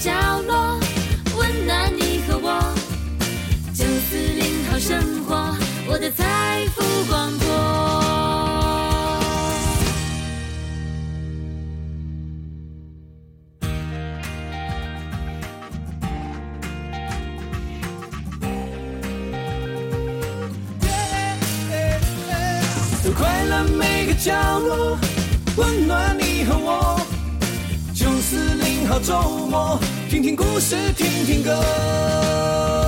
角落，温暖你和我。九四零好生活，我的财富广播。快乐每个角落，温暖你和我。九四零好周末，听听故事，听听歌。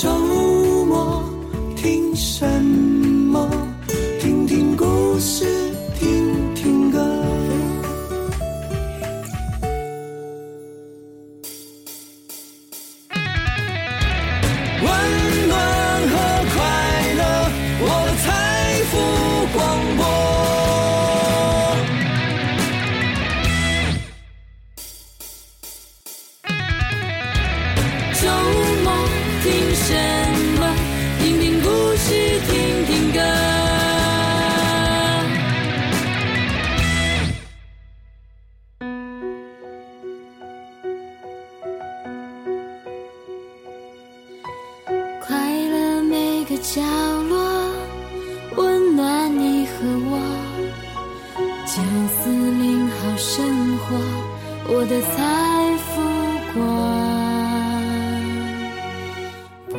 周末听什么？听听故事，听听歌。温暖和快乐，我的财富光角落，温暖你和我。九四零好生活，我的财富广播。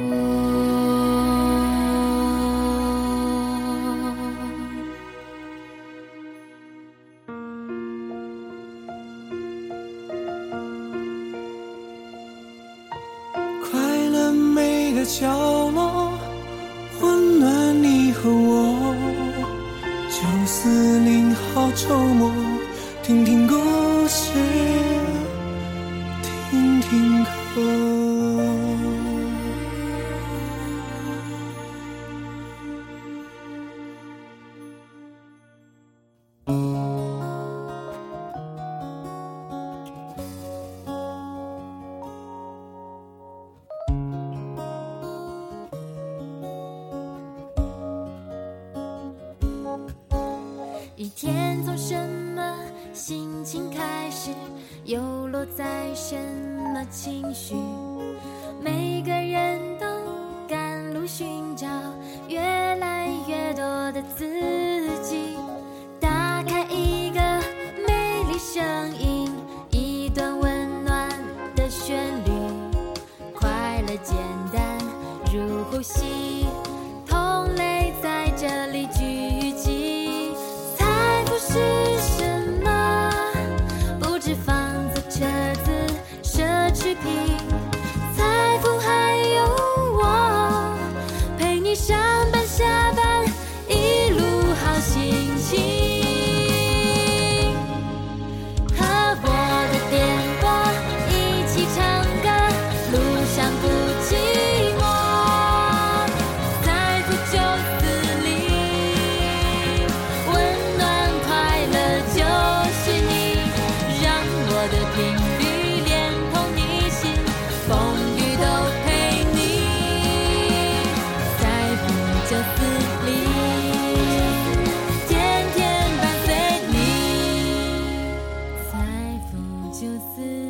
快乐每个角落，好周末，听听故事，听听歌。一天从什么心情开始，又落在什么情绪？每个人都赶路寻找越来越多的自己。打开一个美丽声音，一段温暖的旋律，快乐简单如呼吸。同类在这里就似。